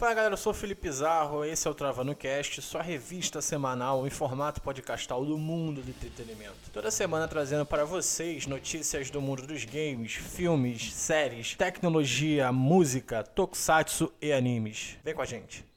Fala galera, eu sou o Felipe Pizarro, esse é o Travando Cast, sua revista semanal em formato podcastal do mundo do entretenimento. Toda semana trazendo para vocês notícias do mundo dos games, filmes, séries, tecnologia, música, tokusatsu e animes. Vem com a gente.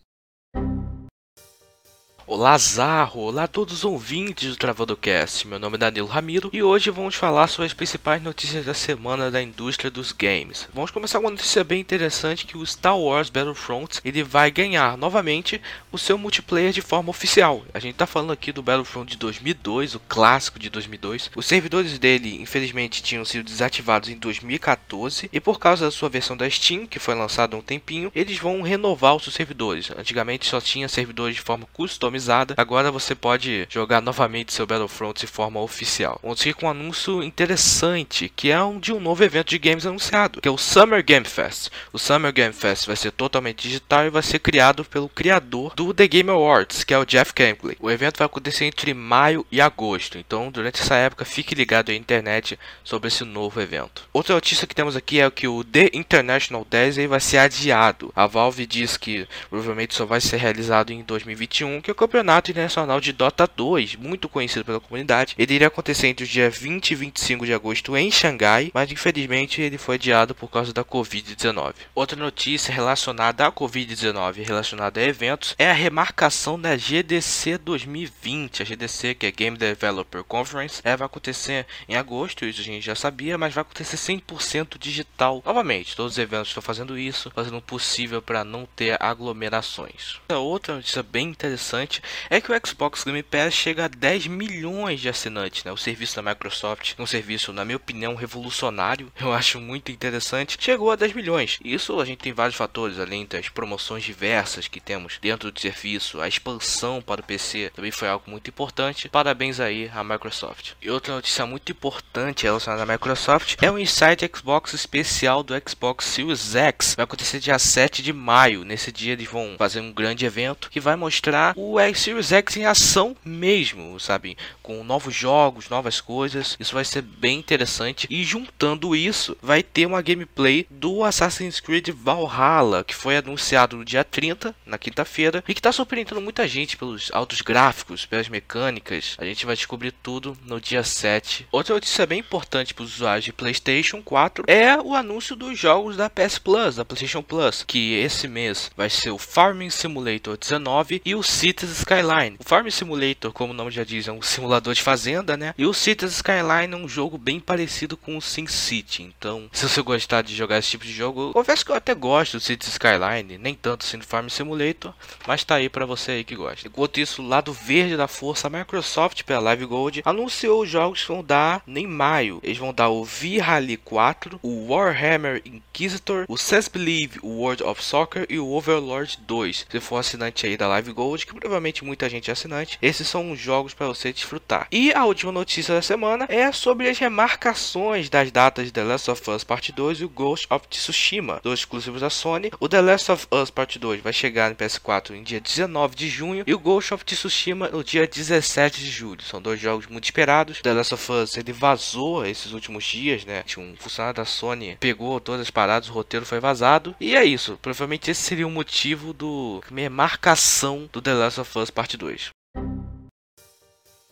Olá Zarro, olá a todos os ouvintes do Travando Cast, meu nome é Danilo Ramiro e hoje vamos falar sobre as principais notícias da semana da indústria dos games. Vamos começar com uma notícia bem interessante que o Star Wars Battlefront ele vai ganhar novamente o seu multiplayer de forma oficial. A gente está falando aqui do Battlefront de 2002, o clássico de 2002. Os servidores dele infelizmente tinham sido desativados em 2014 e por causa da sua versão da Steam, que foi lançada há um tempinho, eles vão renovar os seus servidores. Antigamente só tinha servidores de forma customizada Agora você pode jogar novamente seu Battlefront de forma oficial. Vamos seguir com um anúncio interessante, que é um de um novo evento de games anunciado, que é o Summer Game Fest. O Summer Game Fest vai ser totalmente digital e vai ser criado pelo criador do The Game Awards, que é o Jeff Keighley. O evento vai acontecer entre maio e agosto, então durante essa época fique ligado à internet sobre esse novo evento. Outra notícia que temos aqui é que o The International 10 vai ser adiado. A Valve diz que provavelmente só vai ser realizado em 2021, que é Campeonato Internacional de Dota 2, muito conhecido pela comunidade. Ele iria acontecer entre os dias 20 e 25 de agosto em Xangai, mas infelizmente ele foi adiado por causa da Covid-19. Outra notícia relacionada à Covid-19 relacionada a eventos é a remarcação da GDC 2020. A GDC, que é Game Developer Conference, é, vai acontecer em agosto, isso a gente já sabia, mas vai acontecer 100% digital. Novamente, todos os eventos estão fazendo isso, fazendo o possível para não ter aglomerações. Outra notícia bem interessante é que o Xbox Game Pass chega a 10 milhões de assinantes, né? O serviço da Microsoft, um serviço, na minha opinião, revolucionário, eu acho muito interessante, chegou a 10 milhões. Isso a gente tem vários fatores, além das promoções diversas que temos dentro do serviço, a expansão para o PC também foi algo muito importante. Parabéns aí à Microsoft. E outra notícia muito importante relacionada à Microsoft é o Insight Xbox especial do Xbox Series X. Vai acontecer dia 7 de maio. Nesse dia eles vão fazer um grande evento que vai mostrar o Series X em ação mesmo, sabe? Com novos jogos, novas coisas. Isso vai ser bem interessante. E juntando isso, vai ter uma gameplay do Assassin's Creed Valhalla, que foi anunciado no dia 30, na quinta-feira, e que está surpreendendo muita gente pelos altos gráficos, pelas mecânicas. A gente vai descobrir tudo no dia 7. Outra notícia bem importante para os usuários de PlayStation 4 é o anúncio dos jogos da PS Plus, da PlayStation Plus, que esse mês vai ser o Farming Simulator 19 e o Cities Skyline. O Farm Simulator, como o nome já diz, é um simulador de fazenda, né? E o Cities Skyline é um jogo bem parecido com o SimCity. Então, se você gostar de jogar esse tipo de jogo, confesso que eu até gosto do Cities Skyline, nem tanto assim do Farm Simulator, mas tá aí para você aí que gosta. Enquanto isso, lado verde da força, a Microsoft pela Live Gold anunciou os jogos que vão dar em maio. Eles vão dar o V-Rally 4, o Warhammer Inquisitor, o Says Believe World of Soccer e o Overlord 2. Se for assinante aí da Live Gold, que provavelmente provavelmente muita gente é assinante, esses são os jogos para você desfrutar. E a última notícia da semana é sobre as remarcações das datas de The Last of Us Part 2 e o Ghost of Tsushima, dois exclusivos da Sony. O The Last of Us Part 2 vai chegar no PS4 em dia 19 de junho e o Ghost of Tsushima no dia 17 de julho. São dois jogos muito esperados. The Last of Us ele vazou esses últimos dias, né? Um funcionário da Sony pegou todas as paradas, o roteiro foi vazado. E é isso. Provavelmente esse seria o motivo do remarcação do The Last of Us Parte 2.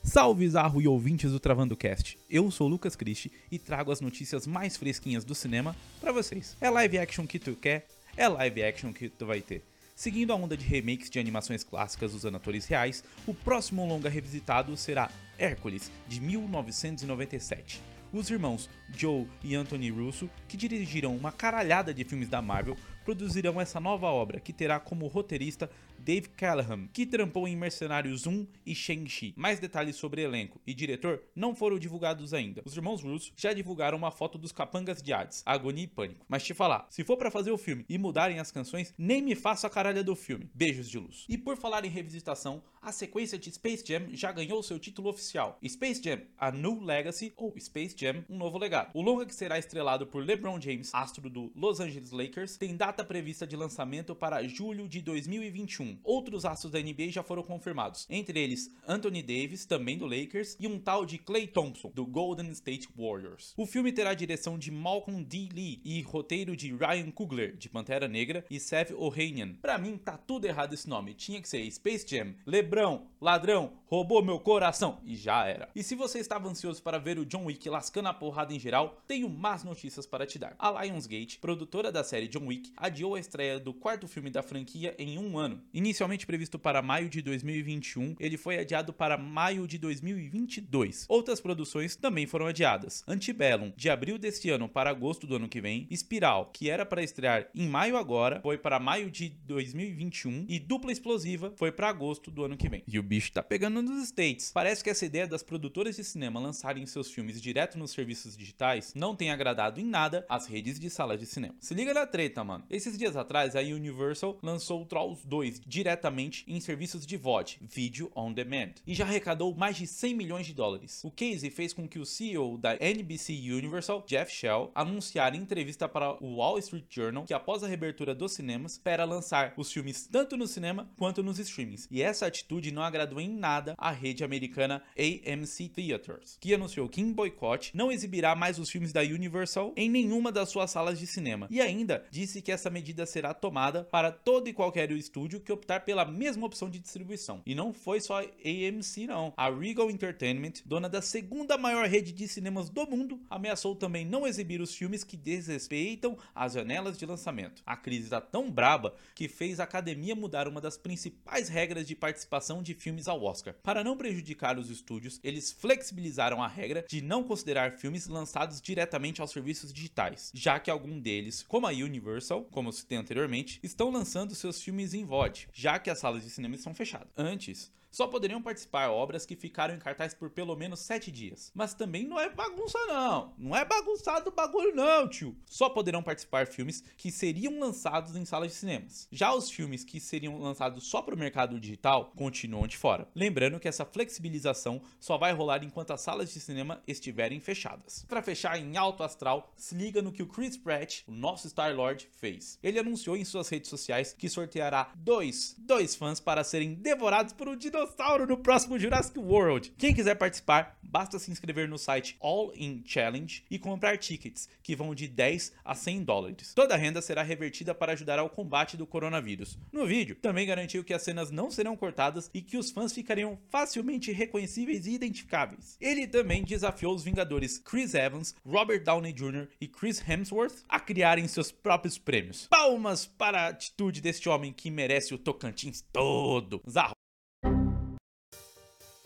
Salve Zarro e ouvintes do Travando Cast. Eu sou Lucas Christie e trago as notícias mais fresquinhas do cinema para vocês. É live action que tu quer? É live action que tu vai ter. Seguindo a onda de remakes de animações clássicas usando atores reais, o próximo longa revisitado será Hércules, de 1997. Os irmãos Joe e Anthony Russo, que dirigiram uma caralhada de filmes da Marvel, produzirão essa nova obra, que terá como roteirista Dave Callahan, que trampou em Mercenários 1 e Shang-Chi. Mais detalhes sobre elenco e diretor não foram divulgados ainda. Os irmãos Russo já divulgaram uma foto dos capangas de Hades, Agonia e Pânico. Mas te falar, se for para fazer o filme e mudarem as canções, nem me faça a caralha do filme. Beijos de luz. E por falar em revisitação, a sequência de Space Jam já ganhou seu título oficial. Space Jam, A New Legacy ou Space Jam, Um Novo Legado. O longa que será estrelado por LeBron James, astro do Los Angeles Lakers, tem data prevista de lançamento para julho de 2021. 2021. Outros astros da NBA já foram confirmados, entre eles Anthony Davis, também do Lakers, e um tal de Klay Thompson, do Golden State Warriors. O filme terá a direção de Malcolm D. Lee e roteiro de Ryan Coogler, de Pantera Negra, e Seth Ohanian. Pra mim, tá tudo errado esse nome. Tinha que ser Space Jam, Lebrão, Ladrão, Roubou Meu Coração, e já era. E se você estava ansioso para ver o John Wick lascando a porrada em geral, tenho más notícias para te dar. A Lionsgate, produtora da série John Wick, adiou a estreia do quarto filme da franquia em um ano. Inicialmente previsto para maio de 2021, ele foi adiado para maio de 2022. Outras produções também foram adiadas. Antebellum, de abril deste ano para agosto do ano que vem. Espiral, que era para estrear em maio agora, foi para maio de 2021. E Dupla Explosiva foi para agosto do ano que vem. E o bicho tá pegando nos States. Parece que essa ideia das produtoras de cinema lançarem seus filmes direto nos serviços digitais não tem agradado em nada as redes de salas de cinema. Se liga na treta, mano. Esses dias atrás, a Universal lançou Trolls 2 diretamente em serviços de VOD, Video On Demand, e já arrecadou mais de 100 milhões de dólares. O case fez com que o CEO da NBC Universal, Jeff Shell, anunciara em entrevista para o Wall Street Journal que após a reabertura dos cinemas, espera lançar os filmes tanto no cinema quanto nos streamings. E essa atitude não agradou em nada a rede americana AMC Theaters, que anunciou que em boicote não exibirá mais os filmes da Universal em nenhuma das suas salas de cinema. E ainda disse que essa medida será tomada para todo e qualquer estúdio que optar pela mesma opção de distribuição. E não foi só a AMC não. A Regal Entertainment, dona da segunda maior rede de cinemas do mundo, ameaçou também não exibir os filmes que desrespeitam as janelas de lançamento. A crise está tão braba que fez a academia mudar uma das principais regras de participação de filmes ao Oscar. Para não prejudicar os estúdios, eles flexibilizaram a regra de não considerar filmes lançados diretamente aos serviços digitais, já que algum deles, como a Universal, como citei anteriormente, estão lançando seus filmes em VOD, já que as salas de cinema estão fechadas. Antes, só poderiam participar obras que ficaram em cartaz por pelo menos 7 dias. Mas também não é bagunça não, não é bagunçado o bagulho não, tio. Só poderão participar filmes que seriam lançados em salas de cinemas. Já os filmes que seriam lançados só para o mercado digital continuam de fora. Lembrando que essa flexibilização só vai rolar enquanto as salas de cinema estiverem fechadas. Para fechar em alto astral, se liga no que o Chris Pratt, o nosso Star-Lord, fez. Ele anunciou em suas redes sociais que sorteará dois, dois fãs para serem devorados por um dinossauro dinossauro no próximo Jurassic World. Quem quiser participar, basta se inscrever no site All In Challenge e comprar tickets, que vão de 10 a 100 dólares. Toda a renda será revertida para ajudar ao combate do coronavírus. No vídeo, também garantiu que as cenas não serão cortadas e que os fãs ficariam facilmente reconhecíveis e identificáveis. Ele também desafiou os Vingadores Chris Evans, Robert Downey Jr. e Chris Hemsworth a criarem seus próprios prêmios. Palmas para a atitude deste homem que merece o Tocantins todo. Zarro.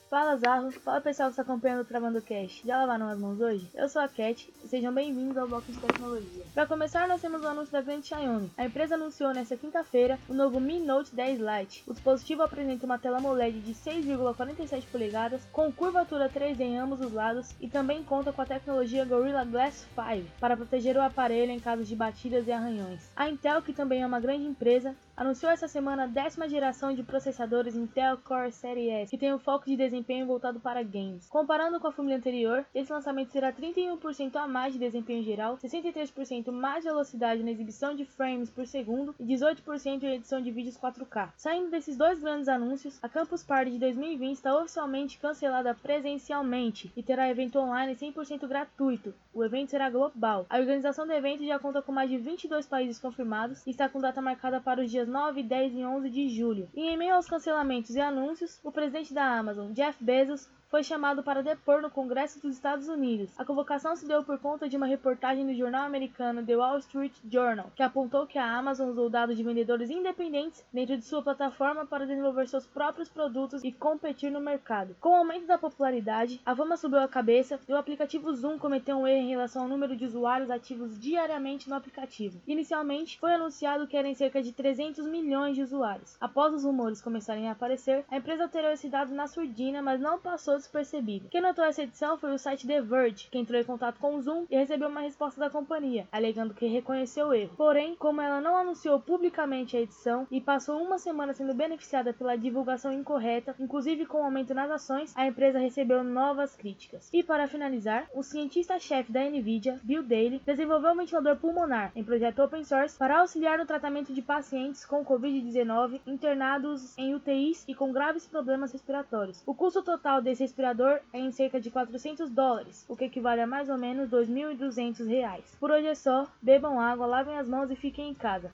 Fala Zarro, fala pessoal que está acompanhando o Travando Cast. Já lavaram as mãos hoje? Eu sou a Cat e sejam bem-vindos ao bloco de tecnologia. Para começar, nós temos o anúncio da grande Xiaomi. A empresa anunciou nesta quinta-feira o novo Mi Note 10 Lite. O dispositivo apresenta uma tela AMOLED de 6,47 polegadas com curvatura 3D em ambos os lados e também conta com a tecnologia Gorilla Glass 5 para proteger o aparelho em caso de batidas e arranhões. A Intel, que também é uma grande empresa, anunciou essa semana a décima geração de processadores Intel Core Series S, que tem o foco de desempenho voltado para games. Comparando com a família anterior, esse lançamento será 31% a mais de desempenho geral, 63% mais velocidade na exibição de frames por segundo e 18% em edição de vídeos 4K. Saindo desses dois grandes anúncios, a Campus Party de 2020 está oficialmente cancelada presencialmente e terá evento online 100% gratuito. O evento será global. A organização do evento já conta com mais de 22 países confirmados e está com data marcada para os dias 9, 10 e 11 de julho. E em meio aos cancelamentos e anúncios, o presidente da Amazon, Jeff Bezos, foi chamado para depor no Congresso dos Estados Unidos. A convocação se deu por conta de uma reportagem do jornal americano The Wall Street Journal, que apontou que a Amazon usou dados de vendedores independentes dentro de sua plataforma para desenvolver seus próprios produtos e competir no mercado. Com o aumento da popularidade, a fama subiu a cabeça e o aplicativo Zoom cometeu um erro em relação ao número de usuários ativos diariamente no aplicativo. Inicialmente, foi anunciado que eram cerca de 300 milhões de usuários. Após os rumores começarem a aparecer, a empresa alterou esse dado na surdina, mas não passou passou despercebido. Quem notou essa edição foi o site The Verge, que entrou em contato com o Zoom e recebeu uma resposta da companhia, alegando que reconheceu o erro. Porém, como ela não anunciou publicamente a edição e passou uma semana sendo beneficiada pela divulgação incorreta, inclusive com aumento nas ações, a empresa recebeu novas críticas. E para finalizar, o cientista-chefe da Nvidia, Bill Daly, desenvolveu um ventilador pulmonar em projeto open source para auxiliar no tratamento de pacientes com Covid-19 internados em UTIs e com graves problemas respiratórios. O custo total desse respirador é em cerca de 400 dólares, o que equivale a mais ou menos 2.200 reais. Por hoje é só, bebam água, lavem as mãos e fiquem em casa.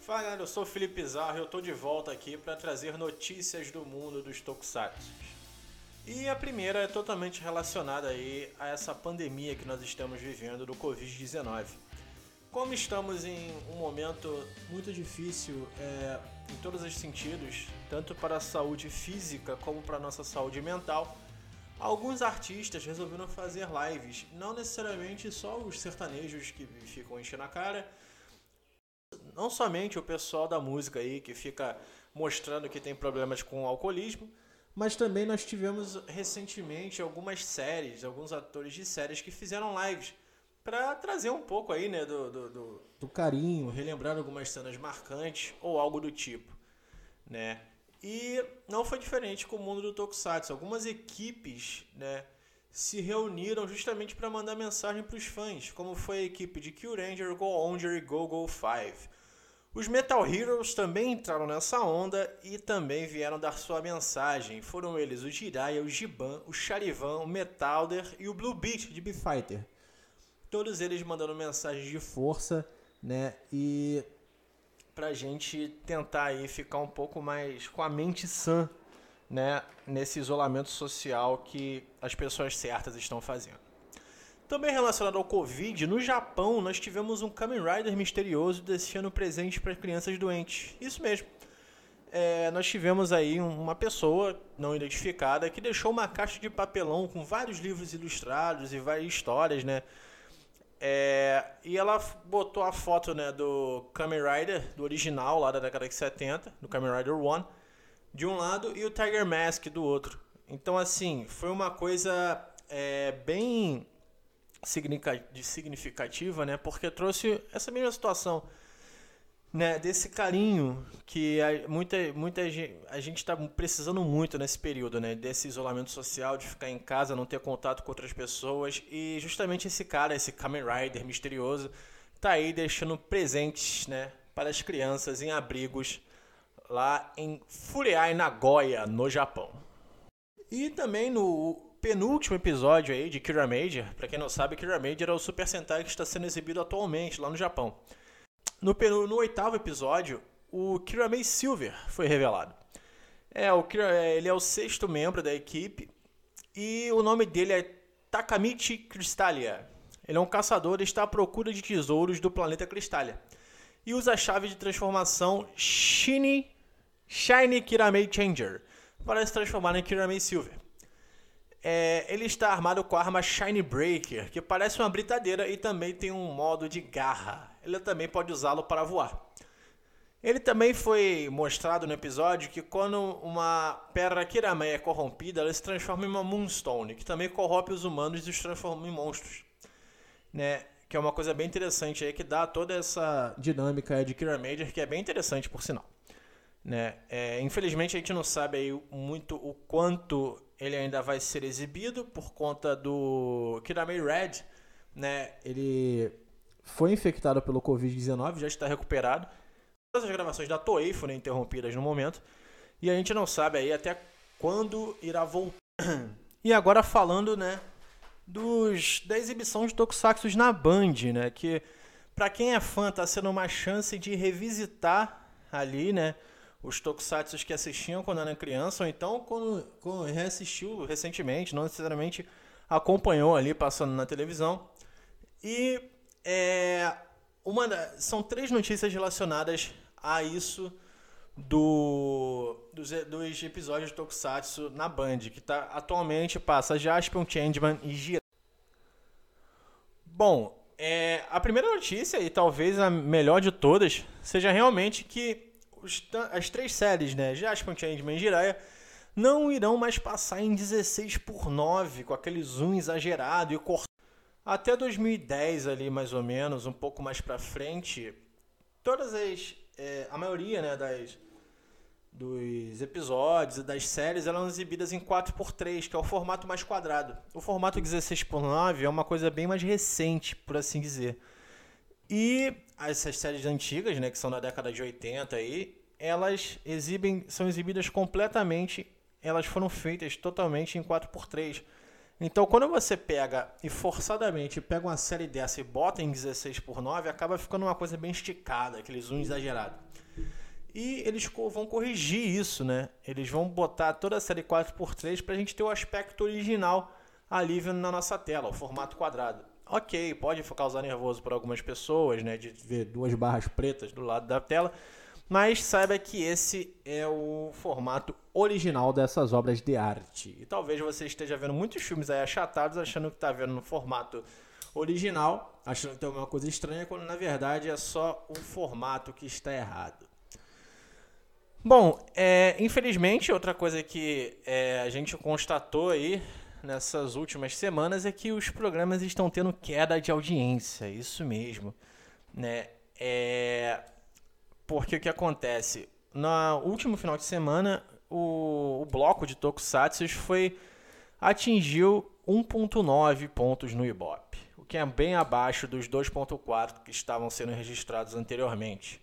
Fala galera, eu sou o Felipe Zarro e eu tô de volta aqui para trazer notícias do mundo dos tokusatsu. E a primeira é totalmente relacionada aí a essa pandemia que nós estamos vivendo do Covid-19. Como estamos em um momento muito difícil é, em todos os sentidos, tanto para a saúde física como para a nossa saúde mental, alguns artistas resolveram fazer lives, não necessariamente só os sertanejos que ficam enchendo a cara, não somente o pessoal da música aí que fica mostrando que tem problemas com o alcoolismo, mas também nós tivemos recentemente algumas séries, alguns atores de séries que fizeram lives para trazer um pouco aí, né, do, do, do, do, carinho, relembrar algumas cenas marcantes ou algo do tipo, né? E não foi diferente com o mundo do Tokusatsu. Algumas equipes, né, se reuniram justamente para mandar mensagem para os fãs, como foi a equipe de Kyuranger, Go Onger e Go Go 5. Os Metal Heroes também entraram nessa onda e também vieram dar sua mensagem. Foram eles o Jiraiya, o Giban, o Charivan, o Metalder e o Blue Beat de B-Fighter. Todos eles mandando mensagens de força, né? E pra gente tentar aí ficar um pouco mais com a mente sã, né? Nesse isolamento social que as pessoas certas estão fazendo. Também relacionado ao Covid, no Japão nós tivemos um Kamen Rider misterioso deixando presente para crianças doentes. Isso mesmo. É, nós tivemos aí uma pessoa não identificada que deixou uma caixa de papelão com vários livros ilustrados e várias histórias, né? É, e ela botou a foto né, do Kamen Rider, do original lá da década de 70, do Kamen Rider One, de um lado e o Tiger Mask do outro. Então, assim, foi uma coisa é, bem significativa, né? Porque trouxe essa mesma situação, né? Desse carinho que a, muita, muita gente, a gente está precisando muito nesse período, né? Desse isolamento social, de ficar em casa, não ter contato com outras pessoas e justamente esse cara, esse Kamen Rider misterioso, tá aí deixando presentes, né? Para as crianças em abrigos lá em Furiai, Nagoya, no Japão. E também no penúltimo episódio aí de Kira Major. Para quem não sabe, Kira Major é o Super Sentai que está sendo exibido atualmente lá no Japão. No, no oitavo episódio, o Kira May Silver foi revelado. É, o Kira, é, ele é o sexto membro da equipe e o nome dele é Takamichi Crystalia. Ele é um caçador e está à procura de tesouros do planeta Cristália. E usa a chave de transformação Shiny, Shiny Kiramei Changer para se transformar em Kiramei Silver é, ele está armado com a arma Shine Breaker, que parece uma britadeira e também tem um modo de garra. Ele também pode usá-lo para voar. Ele também foi mostrado no episódio que quando uma pedra Kiramei é corrompida, ela se transforma em uma Moonstone, que também corrompe os humanos e os transforma em monstros. Né? Que é uma coisa bem interessante aí, que dá toda essa dinâmica de Kira que é bem interessante por sinal. Né? É, infelizmente a gente não sabe aí muito o quanto ele ainda vai ser exibido por conta do Kiramei Red, né? Ele foi infectado pelo Covid-19, já está recuperado. Todas as gravações da Toei foram interrompidas no momento e a gente não sabe aí até quando irá voltar. E agora falando, né, dos da exibição de Tokusatsu na Band, né, que para quem é fã tá sendo uma chance de revisitar ali, né, os tokusatsu que assistiam quando era criança, ou então quando, quando reassistiu recentemente, não necessariamente acompanhou ali passando na televisão. E é, uma, são três notícias relacionadas a isso do, dos, dos episódios de Tokusatsu na Band, que tá, atualmente passa Jaspion, Changeman e Gira. Bom, é, a primeira notícia, e talvez a melhor de todas, seja realmente que os, as três séries, né, Jaspion, Changeman e Jiraiya, não irão mais passar em 16 por 9 com aquele zoom exagerado e cortado. Até 2010 ali mais ou menos, um pouco mais para frente, todas as é, a maioria né, das dos episódios e das séries eram exibidas em 4x3, que é o formato mais quadrado. O formato 16x9 é uma coisa bem mais recente, por assim dizer. E essas séries antigas, né, que são da década de 80 aí, elas exibem, são exibidas completamente, elas foram feitas totalmente em 4x3. Então, quando você pega e forçadamente pega uma série dessa e bota em 16 por 9, acaba ficando uma coisa bem esticada, aquele zoom exagerado. E eles vão corrigir isso, né? Eles vão botar toda a série 4x3 para a gente ter o aspecto original ali na nossa tela, o formato quadrado. Ok, pode causar nervoso para algumas pessoas, né? De ver duas barras pretas do lado da tela, mas saiba que esse é o formato original dessas obras de arte. E talvez você esteja vendo muitos filmes aí achatados, achando que está vendo no formato original, achando que tem alguma coisa estranha, quando na verdade é só o formato que está errado. Bom, é, infelizmente, outra coisa que é, a gente constatou aí nessas últimas semanas é que os programas estão tendo queda de audiência, isso mesmo, né? É, porque o que acontece? No último final de semana, o, o bloco de Tokusatsu foi atingiu 1.9 pontos no Ibope, o que é bem abaixo dos 2.4 que estavam sendo registrados anteriormente,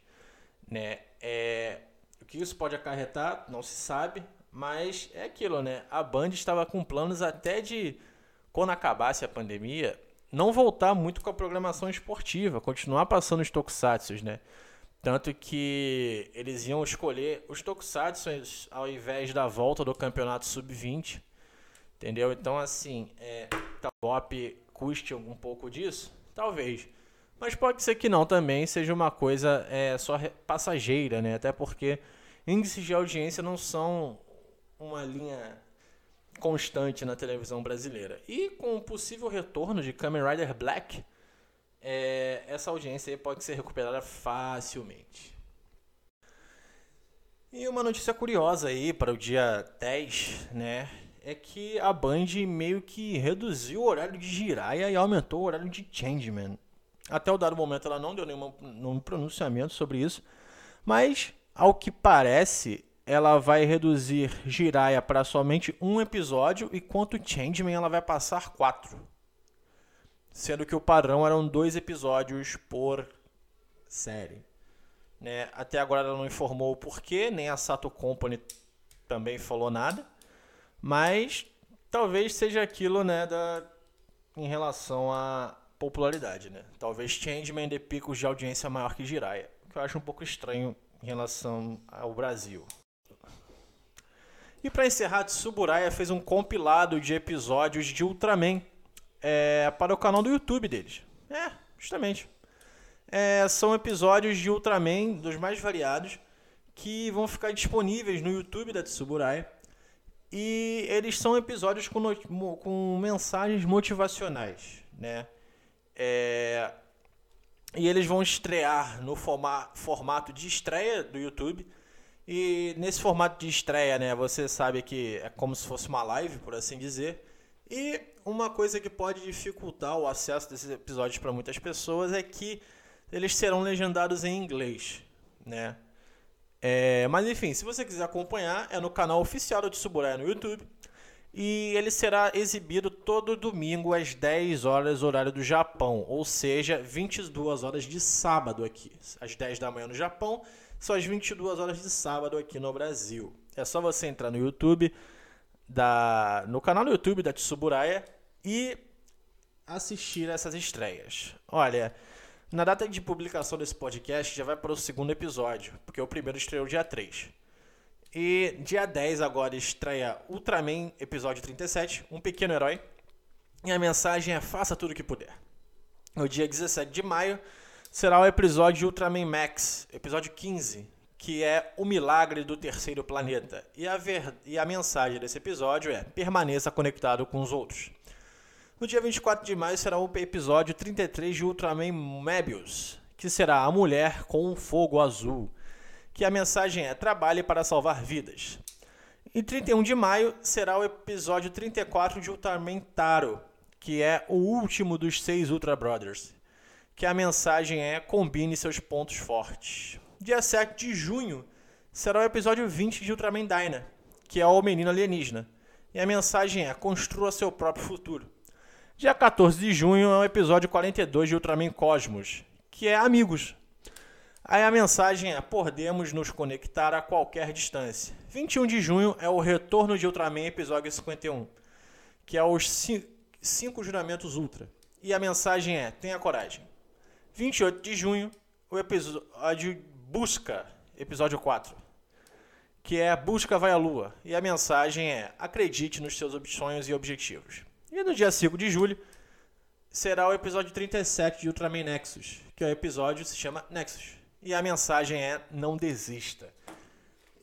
né? É, que isso pode acarretar, não se sabe, mas é aquilo, né? A Band estava com planos até de, quando acabasse a pandemia, não voltar muito com a programação esportiva, continuar passando os tokusatsu, né? Tanto que eles iam escolher os tokusatsu ao invés da volta do campeonato sub-20, entendeu? Então, assim, é, Pop custe um pouco disso? Talvez. Mas pode ser que não também seja uma coisa é, só passageira, né? Até porque índices de audiência não são uma linha constante na televisão brasileira. E com o possível retorno de Kamen Rider Black, é, essa audiência pode ser recuperada facilmente. E uma notícia curiosa aí para o dia 10, né? É que a Band meio que reduziu o horário de Jiraiya e aumentou o horário de Changeman. Até o dado momento ela não deu nenhum, nenhum pronunciamento sobre isso, mas ao que parece, ela vai reduzir Jiraiya para somente um episódio, enquanto Changeman ela vai passar quatro. Sendo que o padrão eram dois episódios por série. Né? Até agora ela não informou o porquê, nem a Sato Company também falou nada. Mas talvez seja aquilo né, da, em relação à popularidade. Né? Talvez Changeman dê picos de audiência maior que Jiraiya. O que eu acho um pouco estranho em relação ao Brasil. E para encerrar, Tsuburaya fez um compilado de episódios de Ultraman é, para o canal do YouTube deles. É, justamente. É, são episódios de Ultraman dos mais variados que vão ficar disponíveis no YouTube da Tsuburaya. E eles são episódios com, com mensagens motivacionais, né? É, e eles vão estrear no forma, formato de estreia do YouTube. E nesse formato de estreia, né, você sabe que é como se fosse uma live, por assim dizer. E uma coisa que pode dificultar o acesso desses episódios para muitas pessoas é que eles serão legendados em inglês, né? É, mas enfim, se você quiser acompanhar, é no canal oficial do Tsuburaya no YouTube. E ele será exibido todo domingo às 10 horas, horário do Japão, ou seja, 22 horas de sábado aqui. Às 10 da manhã no Japão, são as 22 horas de sábado aqui no Brasil. É só você entrar no YouTube, da, no canal do YouTube da Tsuburaya e assistir essas estreias. Olha, na data de publicação desse podcast já vai para o segundo episódio, porque o primeiro estreou dia 3. E dia 10 agora estreia Ultraman episódio 37, Um Pequeno Herói. E a mensagem é faça tudo o que puder. No dia 17 de maio será o episódio Ultraman Max, episódio 15, que é o milagre do terceiro planeta. E a, ver... e a mensagem desse episódio é permaneça conectado com os outros. No dia 24 de maio será o episódio 33 de Ultraman Mebius, que será a mulher com fogo azul que a mensagem é trabalhe para salvar vidas. Em 31 de maio será o episódio 34 de Ultraman Taro, que é o último dos seis Ultra Brothers, que a mensagem é combine seus pontos fortes. Dia 7 de junho será o episódio 20 de Ultraman Dyna, que é o menino alienígena, e a mensagem é construa seu próprio futuro. Dia 14 de junho é o episódio 42 de Ultraman Cosmos, que é Amigos. Aí a mensagem é: podemos nos conectar a qualquer distância. 21 de junho é o retorno de Ultraman, episódio 51, que é os 5 juramentos Ultra. E a mensagem é: tenha coragem. 28 de junho, o episódio Busca, episódio 4, que é Busca vai à Lua. E a mensagem é: acredite nos seus sonhos e objetivos. E no dia 5 de julho será o episódio 37 de Ultraman Nexus, que é o episódio que se chama Nexus. E a mensagem é: não desista.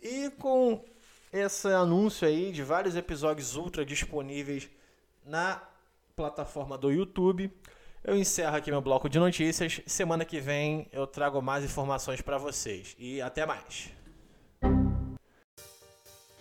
E com esse anúncio aí de vários episódios ultra disponíveis na plataforma do YouTube, eu encerro aqui meu bloco de notícias. Semana que vem eu trago mais informações para vocês. E até mais.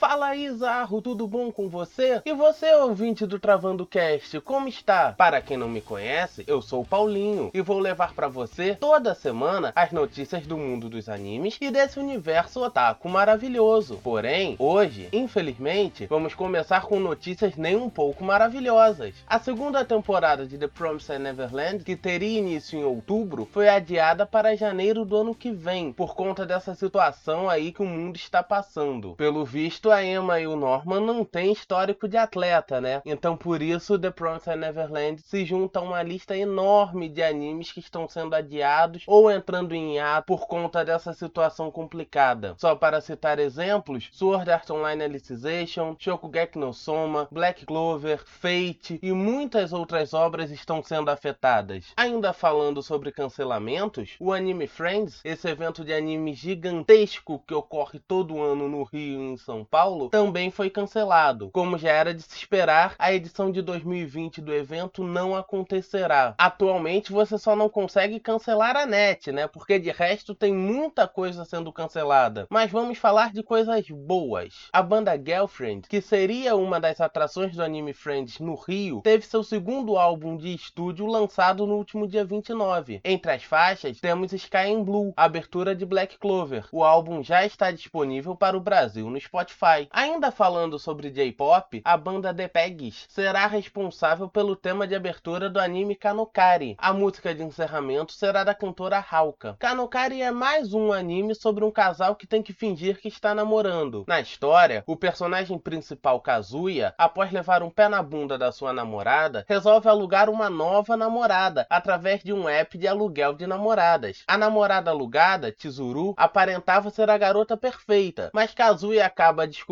Fala aí, Zarro, tudo bom com você? E você, ouvinte do Travando Cast, como está? Para quem não me conhece, eu sou o Paulinho e vou levar para você toda semana as notícias do mundo dos animes e desse universo otaku maravilhoso. Porém, hoje, infelizmente, vamos começar com notícias nem um pouco maravilhosas. A segunda temporada de The Promised Neverland, que teria início em outubro, foi adiada para janeiro do ano que vem, por conta dessa situação aí que o mundo está passando. Pelo visto, a Emma e o Norman não têm histórico de atleta, né? Então por isso The Promised Neverland se junta a uma lista enorme de animes que estão sendo adiados ou entrando em hiato por conta dessa situação complicada. Só para citar exemplos, Sword Art Online Alicization, Shokugeki no Soma, Black Clover, Fate e muitas outras obras estão sendo afetadas. Ainda falando sobre cancelamentos, o Anime Friends, esse evento de anime gigantesco que ocorre todo ano no Rio e em São Paulo, Paulo também foi cancelado. Como já era de se esperar, a edição de 2020 do evento não acontecerá. Atualmente você só não consegue cancelar a net, né? Porque de resto tem muita coisa sendo cancelada. Mas vamos falar de coisas boas. A banda Girlfriend, que seria uma das atrações do Anime Friends no Rio, teve seu segundo álbum de estúdio lançado no último dia 29. Entre as faixas, temos Sky in Blue, abertura de Black Clover. O álbum já está disponível para o Brasil no Spotify. Ainda falando sobre J-pop, a banda The Pegs será responsável pelo tema de abertura do anime Kanokari. A música de encerramento será da cantora Hauka. Kanokari é mais um anime sobre um casal que tem que fingir que está namorando. Na história, o personagem principal Kazuya, após levar um pé na bunda da sua namorada, resolve alugar uma nova namorada através de um app de aluguel de namoradas. A namorada alugada, Chizuru, aparentava ser a garota perfeita, mas Kazuya acaba descobrindo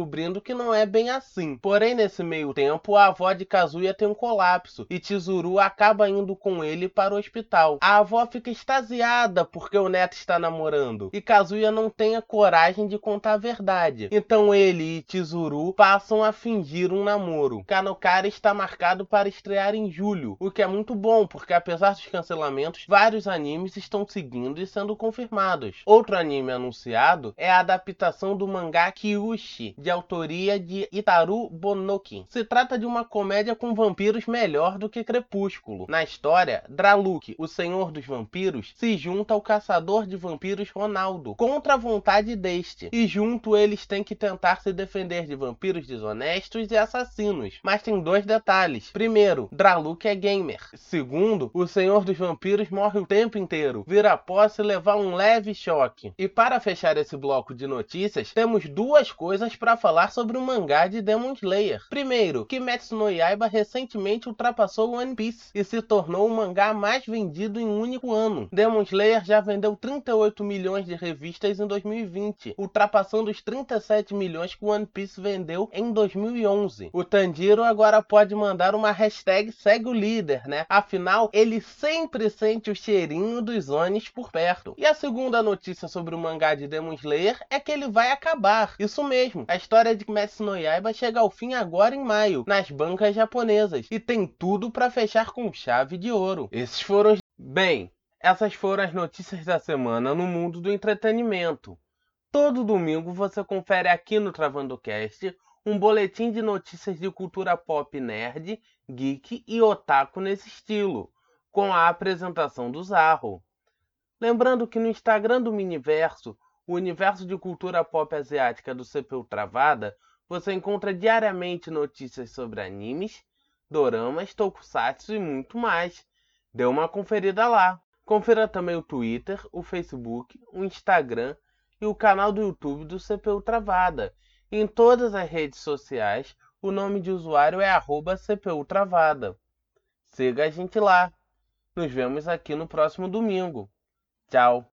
que não é bem assim. Porém, nesse meio tempo, a avó de Kazuya tem um colapso e Chizuru acaba indo com ele para o hospital. A avó fica extasiada porque o neto está namorando e Kazuya não tem a coragem de contar a verdade. Então ele e Chizuru passam a fingir um namoro. Kanokari está marcado para estrear em julho, o que é muito bom porque apesar dos cancelamentos, vários animes estão seguindo e sendo confirmados. Outro anime anunciado é a adaptação do mangá Kyushi, de autoria de Itaru Bonoki. Se trata de uma comédia com vampiros melhor do que Crepúsculo. Na história, Draluk, o senhor dos vampiros, se junta ao caçador de vampiros Ronaldo, contra a vontade deste, e junto eles têm que tentar se defender de vampiros desonestos e assassinos. Mas tem dois detalhes. Primeiro, Draluk é gamer. Segundo, o senhor dos vampiros morre o tempo inteiro, vira pó se levar um leve choque. E para fechar esse bloco de notícias, temos duas coisas para falar sobre o mangá de Demon Slayer. Primeiro, Kimetsu no Yaiba recentemente ultrapassou One Piece e se tornou o mangá mais vendido em um único ano. Demon Slayer já vendeu 38 milhões de revistas em 2020, ultrapassando os 37 milhões que One Piece vendeu em 2011. O Tanjiro agora pode mandar uma hashtag segue o líder, né? Afinal, ele sempre sente o cheirinho dos Onis por perto. E a segunda notícia sobre o mangá de Demon Slayer é que ele vai acabar. Isso mesmo, a história de Kimetsu no Yaiba chega ao fim agora em maio, nas bancas japonesas, e tem tudo para fechar com chave de ouro. Esses foram os... Bem, essas foram as notícias da semana no mundo do entretenimento. Todo domingo você confere aqui no Travando Cast um boletim de notícias de cultura pop nerd, geek e otaku nesse estilo, com a apresentação do Zarro. Lembrando que no Instagram do Miniverso, o universo de cultura pop asiática do CPU Travada, você encontra diariamente notícias sobre animes, doramas, tokusatsu e muito mais. Dê uma conferida lá. Confira também o Twitter, o Facebook, o Instagram e o canal do YouTube do CPU Travada. Em todas as redes sociais, o nome de usuário é CPU Travada. Siga a gente lá. Nos vemos aqui no próximo domingo. Tchau!